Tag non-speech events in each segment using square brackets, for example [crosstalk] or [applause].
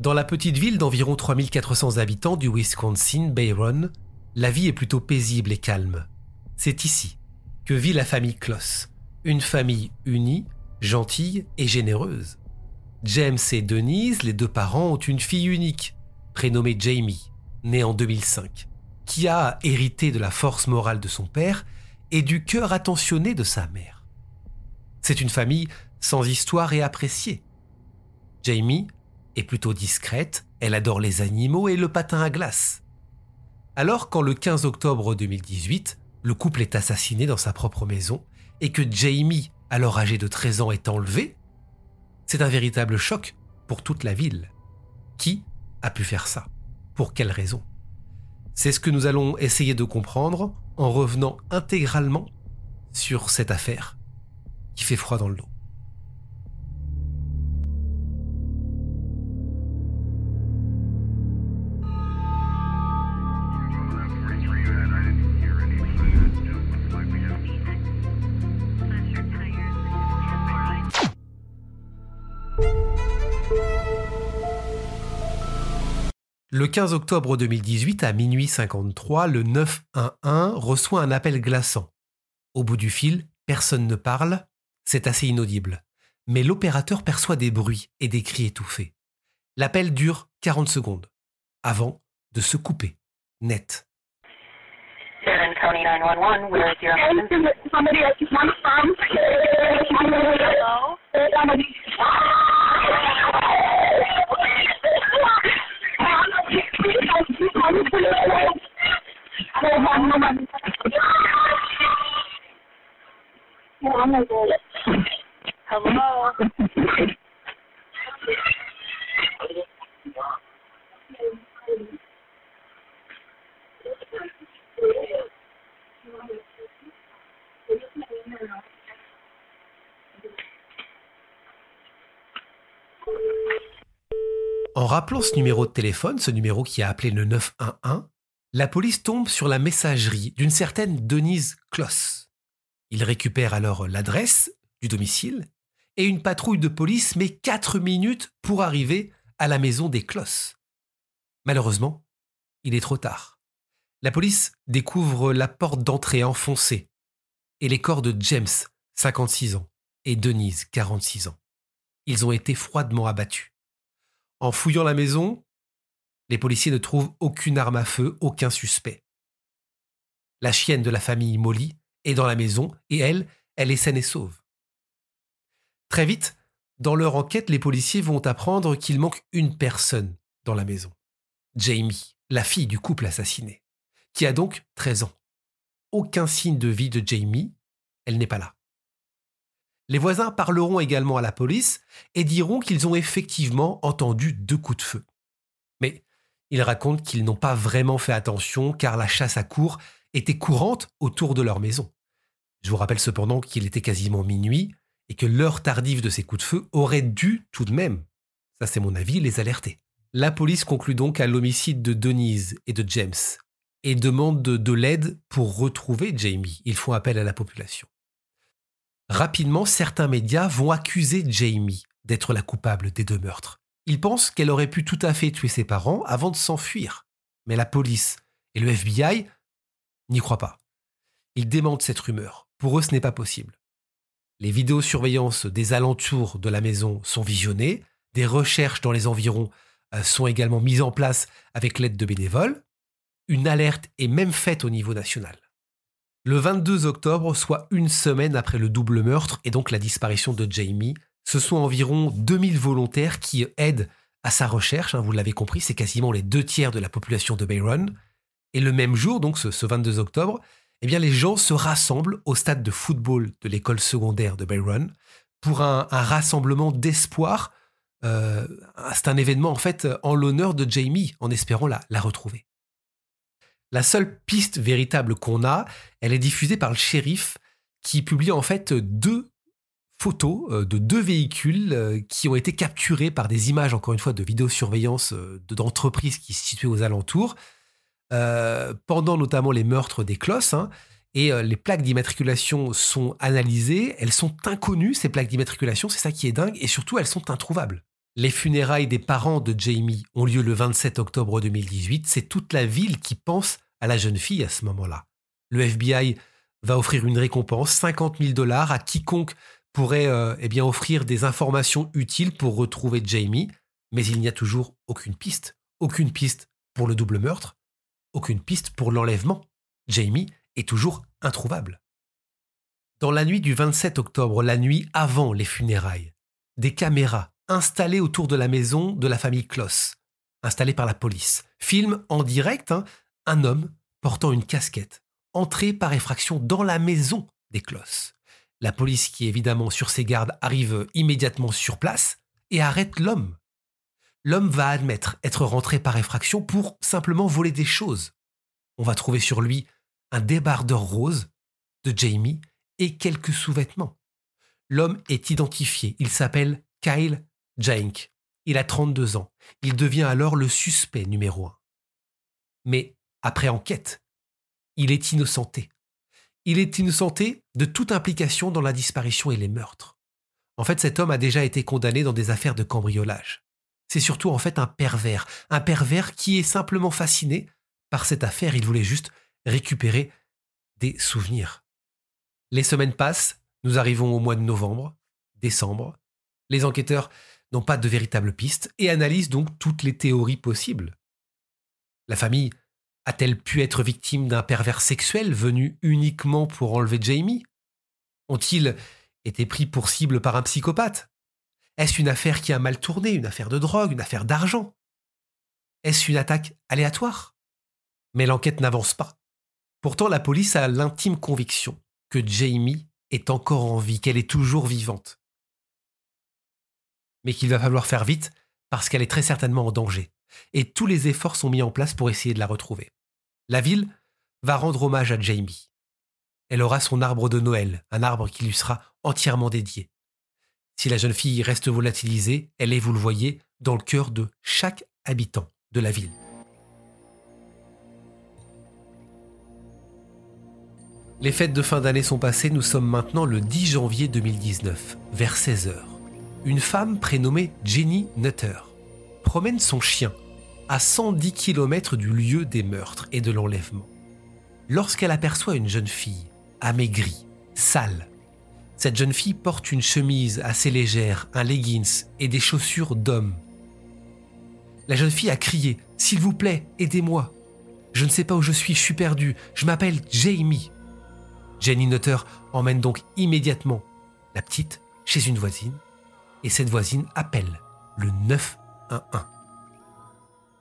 Dans la petite ville d'environ 3400 habitants du Wisconsin, Bayron, la vie est plutôt paisible et calme. C'est ici que vit la famille Kloss, une famille unie, gentille et généreuse. James et Denise, les deux parents, ont une fille unique, prénommée Jamie, née en 2005, qui a hérité de la force morale de son père et du cœur attentionné de sa mère. C'est une famille sans histoire et appréciée. Jamie est plutôt discrète, elle adore les animaux et le patin à glace. Alors quand le 15 octobre 2018, le couple est assassiné dans sa propre maison et que Jamie, alors âgé de 13 ans, est enlevé, c'est un véritable choc pour toute la ville. Qui a pu faire ça? Pour quelle raison? C'est ce que nous allons essayer de comprendre en revenant intégralement sur cette affaire qui fait froid dans le dos. Le 15 octobre 2018, à minuit 53, le 911 reçoit un appel glaçant. Au bout du fil, personne ne parle, c'est assez inaudible. Mais l'opérateur perçoit des bruits et des cris étouffés. L'appel dure 40 secondes, avant de se couper, net. I don't have nobody. Yeah, I'm not going. Hello. Thank [laughs] [laughs] you. En rappelant ce numéro de téléphone, ce numéro qui a appelé le 911, la police tombe sur la messagerie d'une certaine Denise Kloss. Il récupère alors l'adresse du domicile et une patrouille de police met 4 minutes pour arriver à la maison des Kloss. Malheureusement, il est trop tard. La police découvre la porte d'entrée enfoncée et les corps de James, 56 ans, et Denise, 46 ans. Ils ont été froidement abattus. En fouillant la maison, les policiers ne trouvent aucune arme à feu, aucun suspect. La chienne de la famille Molly est dans la maison et elle, elle est saine et sauve. Très vite, dans leur enquête, les policiers vont apprendre qu'il manque une personne dans la maison. Jamie, la fille du couple assassiné, qui a donc 13 ans. Aucun signe de vie de Jamie, elle n'est pas là. Les voisins parleront également à la police et diront qu'ils ont effectivement entendu deux coups de feu. Mais ils racontent qu'ils n'ont pas vraiment fait attention car la chasse à cour était courante autour de leur maison. Je vous rappelle cependant qu'il était quasiment minuit et que l'heure tardive de ces coups de feu aurait dû tout de même, ça c'est mon avis, les alerter. La police conclut donc à l'homicide de Denise et de James et demande de, de l'aide pour retrouver Jamie. Ils font appel à la population. Rapidement, certains médias vont accuser Jamie d'être la coupable des deux meurtres. Ils pensent qu'elle aurait pu tout à fait tuer ses parents avant de s'enfuir. Mais la police et le FBI n'y croient pas. Ils démentent cette rumeur. Pour eux, ce n'est pas possible. Les vidéosurveillances des alentours de la maison sont visionnées, des recherches dans les environs euh, sont également mises en place avec l'aide de bénévoles. Une alerte est même faite au niveau national. Le 22 octobre, soit une semaine après le double meurtre et donc la disparition de Jamie, ce sont environ 2000 volontaires qui aident à sa recherche. Hein, vous l'avez compris, c'est quasiment les deux tiers de la population de Bayron. Et le même jour, donc ce, 22 octobre, eh bien les gens se rassemblent au stade de football de l'école secondaire de Bayron pour un, rassemblement d'espoir. Euh, c'est un événement en fait en l'honneur de Jamie, en espérant la, la retrouver. La seule piste véritable qu'on a, elle est diffusée par le shérif qui publie en fait deux photos euh, de deux véhicules euh, qui ont été capturés par des images, encore une fois, de vidéosurveillance d'entreprises qui se situaient aux alentours, pendant notamment les meurtres des Closses. Hein, et euh, les plaques d'immatriculation sont analysées, elles sont inconnues, ces plaques d'immatriculation, c'est ça qui est dingue, et surtout elles sont introuvables. Les funérailles des parents de Jamie ont lieu le 27 octobre 2018, c'est toute la ville qui pense à la jeune fille à ce moment-là. Le FBI va offrir une récompense, 50 000 dollars, à quiconque pourrait euh, eh bien, offrir des informations utiles pour retrouver Jamie, mais il n'y a toujours aucune piste. Aucune piste pour le double meurtre, aucune piste pour l'enlèvement. Jamie est toujours introuvable. Dans la nuit du 27 octobre, la nuit avant les funérailles, des caméras installées autour de la maison de la famille Kloss, installées par la police, filment en direct hein, un homme portant une casquette, entré par effraction dans la maison des Kloss. La police, qui est évidemment sur ses gardes, arrive immédiatement sur place et arrête l'homme. L'homme va admettre être rentré par effraction pour simplement voler des choses. On va trouver sur lui un débardeur rose de Jamie et quelques sous-vêtements. L'homme est identifié. Il s'appelle Kyle Jank. Il a 32 ans. Il devient alors le suspect numéro un. Mais après enquête, il est innocenté. Il est innocenté de toute implication dans la disparition et les meurtres. En fait, cet homme a déjà été condamné dans des affaires de cambriolage. C'est surtout en fait un pervers, un pervers qui est simplement fasciné par cette affaire. Il voulait juste récupérer des souvenirs. Les semaines passent, nous arrivons au mois de novembre, décembre. Les enquêteurs n'ont pas de véritable piste et analysent donc toutes les théories possibles. La famille a-t-elle pu être victime d'un pervers sexuel venu uniquement pour enlever Jamie? Ont-ils été pris pour cible par un psychopathe? Est-ce une affaire qui a mal tourné, une affaire de drogue, une affaire d'argent? Est-ce une attaque aléatoire? Mais l'enquête n'avance pas. Pourtant, la police a l'intime conviction que Jamie est encore en vie, qu'elle est toujours vivante. Mais qu'il va falloir faire vite parce qu'elle est très certainement en danger. Et tous les efforts sont mis en place pour essayer de la retrouver. La ville va rendre hommage à Jamie. Elle aura son arbre de Noël, un arbre qui lui sera entièrement dédié. Si la jeune fille reste volatilisée, elle est, vous le voyez, dans le cœur de chaque habitant de la ville. Les fêtes de fin d'année sont passées, nous sommes maintenant le 10 janvier 2019, vers 16h. Une femme prénommée Jenny Nutter promène son chien à 110 km du lieu des meurtres et de l'enlèvement. Lorsqu'elle aperçoit une jeune fille, amaigrie, sale, cette jeune fille porte une chemise assez légère, un leggings et des chaussures d'homme. La jeune fille a crié S'il vous plaît, aidez-moi. Je ne sais pas où je suis, je suis perdue. Je m'appelle Jamie. Jenny Nutter emmène donc immédiatement la petite chez une voisine et cette voisine appelle le 911.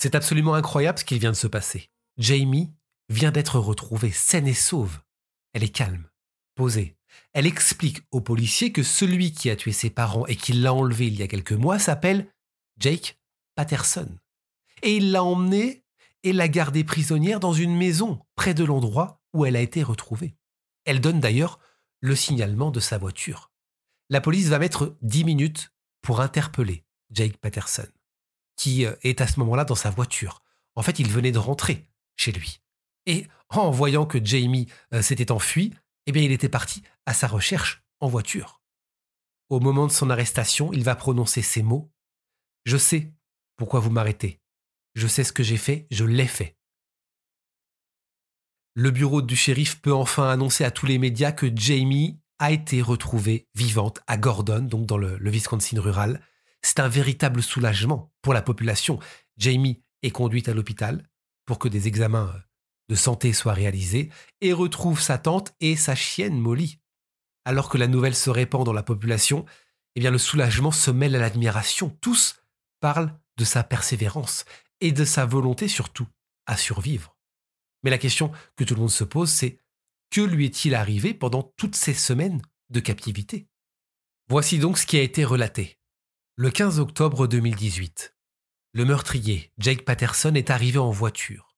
C'est absolument incroyable ce qu'il vient de se passer. Jamie vient d'être retrouvée saine et sauve. Elle est calme, posée. Elle explique aux policiers que celui qui a tué ses parents et qui l'a enlevé il y a quelques mois s'appelle Jake Patterson. Et il l'a emmenée et l'a gardée prisonnière dans une maison près de l'endroit où elle a été retrouvée. Elle donne d'ailleurs le signalement de sa voiture. La police va mettre 10 minutes pour interpeller Jake Patterson, qui euh, est à ce moment-là dans sa voiture. En fait, il venait de rentrer chez lui. Et en voyant que Jamie euh, s'était enfui, eh bien, il était parti à sa recherche en voiture. Au moment de son arrestation, il va prononcer ces mots Je sais pourquoi vous m'arrêtez. Je sais ce que j'ai fait, je l'ai fait. Le bureau du shérif peut enfin annoncer à tous les médias que Jamie a été retrouvée vivante à Gordon, donc dans le, Wisconsin rural. C'est un véritable soulagement pour la population. Jamie est conduite à l'hôpital pour que des examens de santé soient réalisés et retrouve sa tante et sa chienne Molly. Alors que la nouvelle se répand dans la population, eh bien le soulagement se mêle à l'admiration. Tous parlent de sa persévérance et de sa volonté surtout à survivre. Mais la question que tout le monde se pose, c'est que lui est-il arrivé pendant toutes ces semaines de captivité? Voici donc ce qui a été relaté. Le 15 octobre 2018, le meurtrier, Jake Patterson, est arrivé en voiture.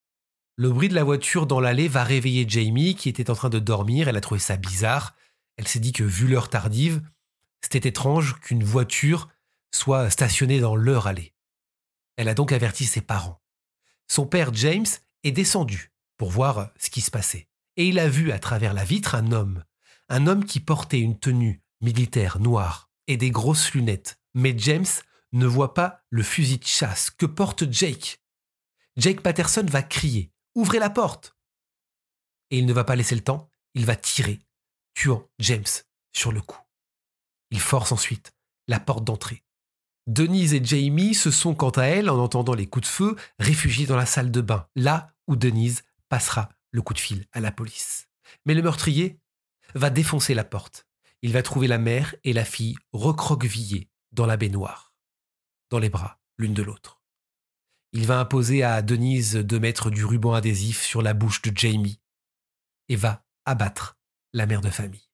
Le bruit de la voiture dans l'allée va réveiller Jamie, qui était en train de dormir. Elle a trouvé ça bizarre. Elle s'est dit que, vu l'heure tardive, c'était étrange qu'une voiture soit stationnée dans leur allée. Elle a donc averti ses parents. Son père James est descendu pour voir ce qui se passait. Et il a vu à travers la vitre un homme. Un homme qui portait une tenue militaire noire et des grosses lunettes. Mais James ne voit pas le fusil de chasse que porte Jake? Jake Patterson va crier Ouvrez la porte Et il ne va pas laisser le temps, il va tirer, tuant James sur le coup. Il force ensuite la porte d'entrée. Denise et Jamie se sont quant à elles, en entendant les coups de feu, réfugiées dans la salle de bain, là où Denise passera le coup de fil à la police. Mais le meurtrier va défoncer la porte. Il va trouver la mère et la fille recroquevillées dans la baignoire, dans les bras l'une de l'autre. Il va imposer à Denise de mettre du ruban adhésif sur la bouche de Jamie et va abattre la mère de famille.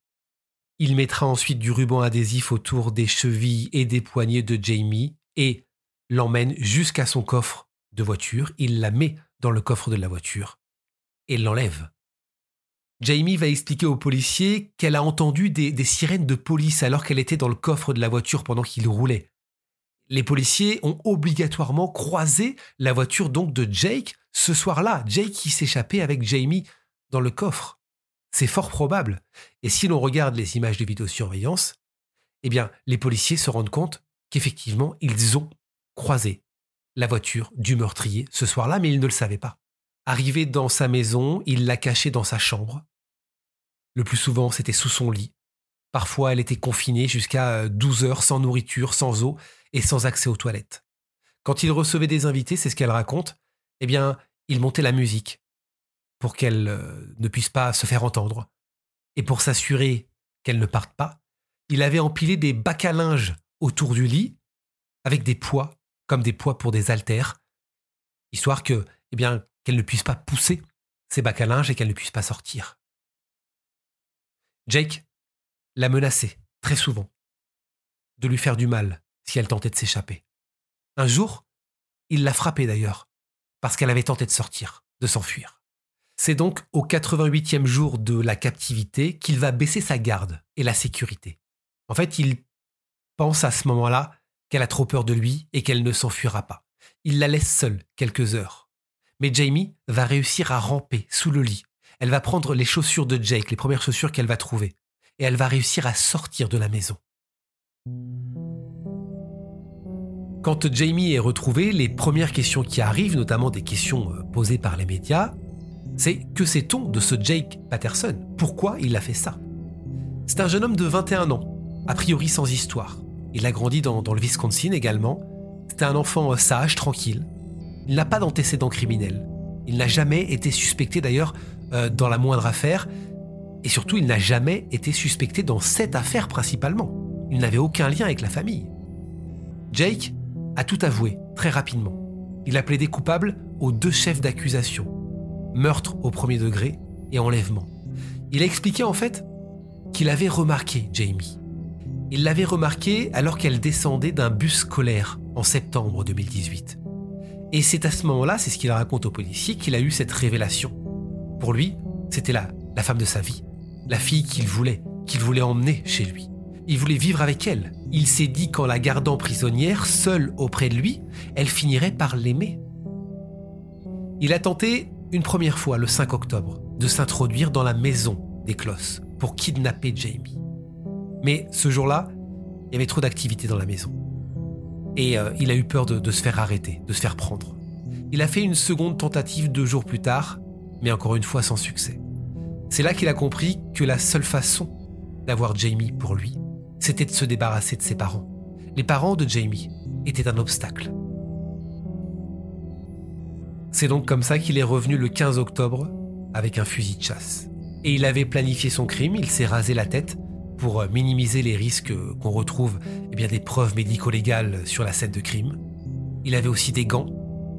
Il mettra ensuite du ruban adhésif autour des chevilles et des poignets de Jamie et l'emmène jusqu'à son coffre de voiture. Il la met dans le coffre de la voiture et l'enlève. Jamie va expliquer aux policiers qu'elle a entendu des, des, sirènes de police alors qu'elle était dans le coffre de la voiture pendant qu'il roulait. Les policiers ont obligatoirement croisé la voiture donc de Jake ce soir-là. Jake qui s'échappait avec Jamie dans le coffre. C'est fort probable. Et si l'on regarde les images de vidéosurveillance, eh bien, les policiers se rendent compte qu'effectivement, ils ont croisé la voiture du meurtrier ce soir-là, mais ils ne le savaient pas. Arrivé dans sa maison, il l'a cachée dans sa chambre. Le plus souvent, c'était sous son lit. Parfois, elle était confinée jusqu'à 12 heures sans nourriture, sans eau et sans accès aux toilettes. Quand il recevait des invités, c'est ce qu'elle raconte, eh bien, il montait la musique pour qu'elle euh, ne puisse pas se faire entendre. Et pour s'assurer qu'elle ne parte pas, il avait empilé des bacs à linge autour du lit avec des poids, comme des poids pour des haltères, histoire que, eh bien, qu'elle ne puisse pas pousser ces bacs à linge et qu'elle ne puisse pas sortir. Jake l'a menacé très souvent de lui faire du mal si elle tentait de s'échapper. Un jour, il l'a frappée d'ailleurs, parce qu'elle avait tenté de sortir, de s'enfuir. C'est donc au 88e jour de la captivité qu'il va baisser sa garde et la sécurité. En fait, il pense à ce moment-là qu'elle a trop peur de lui et qu'elle ne s'enfuira pas. Il la laisse seule quelques heures. Mais Jamie va réussir à ramper sous le lit. Elle va prendre les chaussures de Jake, les premières chaussures qu'elle va trouver, et elle va réussir à sortir de la maison. Quand Jamie est retrouvée, les premières questions qui arrivent, notamment des questions euh, posées par les médias, c'est que sait-on de ce Jake Patterson? Pourquoi il a fait ça? C'est un jeune homme de 21 ans, a priori sans histoire. Il a grandi dans, le Wisconsin également. C'était un enfant sage, tranquille. Il n'a pas d'antécédents criminels. Il n'a jamais été suspecté d'ailleurs euh, dans la moindre affaire. Et surtout, il n'a jamais été suspecté dans cette affaire principalement. Il n'avait aucun lien avec la famille. Jake a tout avoué très rapidement. Il a plaidé coupable aux deux chefs d'accusation, meurtre au premier degré et enlèvement. Il a expliqué en fait qu'il avait remarqué Jamie. Il l'avait remarqué alors qu'elle descendait d'un bus scolaire en septembre 2018. Et c'est à ce moment-là, c'est ce qu'il raconte aux policiers, qu'il a eu cette révélation. Pour lui, c'était la, la femme de sa vie, la fille qu'il voulait, qu'il voulait emmener chez lui. Il voulait vivre avec elle. Il s'est dit qu'en la gardant prisonnière, seule auprès de lui, elle finirait par l'aimer. Il a tenté une première fois le 5 octobre de s'introduire dans la maison des Closses pour kidnapper Jamie. Mais ce jour-là, il y avait trop d'activité dans la maison. Et euh, il a eu peur de, de se faire arrêter, de se faire prendre. Il a fait une seconde tentative deux jours plus tard, mais encore une fois sans succès. C'est là qu'il a compris que la seule façon d'avoir Jamie pour lui, c'était de se débarrasser de ses parents. Les parents de Jamie étaient un obstacle. C'est donc comme ça qu'il est revenu le 15 octobre avec un fusil de chasse. Et il avait planifié son crime, il s'est rasé la tête pour euh, minimiser les risques qu'on retrouve eh des preuves médico-légales sur la scène de crime. Il avait aussi des gants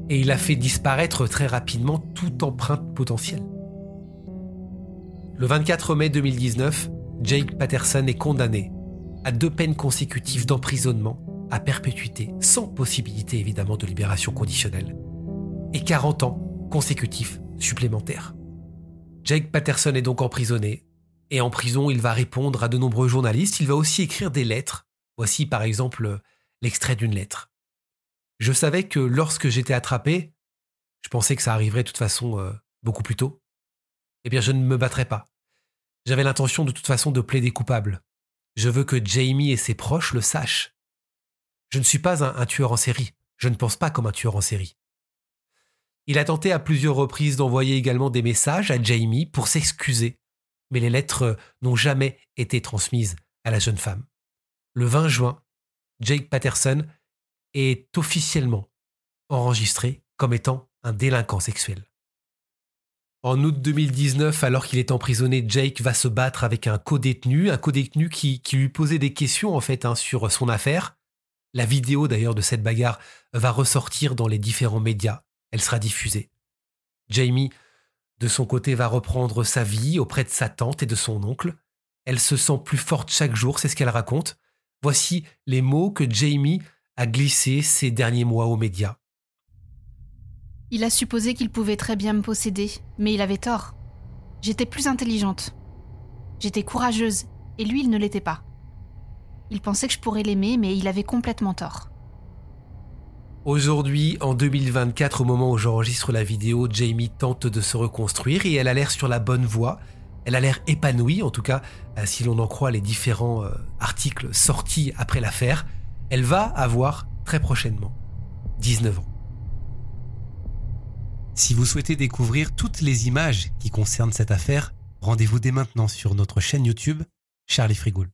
et il a fait disparaître très rapidement toute empreinte potentielle. Le 24 mai 2019, Jake Patterson est condamné à deux peines consécutives d'emprisonnement à perpétuité, sans possibilité évidemment de libération conditionnelle, et 40 ans consécutifs supplémentaires. Jake Patterson est donc emprisonné, et en prison il va répondre à de nombreux journalistes, il va aussi écrire des lettres. Voici par exemple l'extrait d'une lettre. Je savais que lorsque j'étais attrapé, je pensais que ça arriverait de toute façon euh, beaucoup plus tôt. Eh bien, je ne me battrai pas. J'avais l'intention de toute façon de plaider coupable. Je veux que Jamie et ses proches le sachent. Je ne suis pas un, tueur en série. Je ne pense pas comme un tueur en série. Il a tenté à plusieurs reprises d'envoyer également des messages à Jamie pour s'excuser, mais les lettres n'ont jamais été transmises à la jeune femme. Le 20 juin, Jake Patterson est officiellement enregistré comme étant un délinquant sexuel. En août 2019, alors qu'il est emprisonné, Jake va se battre avec un co-détenu, un co-détenu qui, lui posait des questions en fait hein, sur son affaire. La vidéo d'ailleurs de cette bagarre va ressortir dans les différents médias. Elle sera diffusée. Jamie, de son côté, va reprendre sa vie auprès de sa tante et de son oncle. Elle se sent plus forte chaque jour, c'est ce qu'elle raconte. Voici les mots que Jamie a glissés ces derniers mois aux médias. Il a supposé qu'il pouvait très bien me posséder, mais il avait tort. J'étais plus intelligente. J'étais courageuse, et lui, il ne l'était pas. Il pensait que je pourrais l'aimer, mais il avait complètement tort. Aujourd'hui, en 2024, au moment où j'enregistre la vidéo, Jamie tente de se reconstruire et elle a l'air sur la bonne voie. Elle a l'air épanouie, en tout cas, euh, si l'on en croit les différents euh, articles sortis après l'affaire. Elle va avoir très prochainement 19 ans. Si vous souhaitez découvrir toutes les images qui concernent cette affaire, rendez-vous dès maintenant sur notre chaîne YouTube Charlie Frigoul.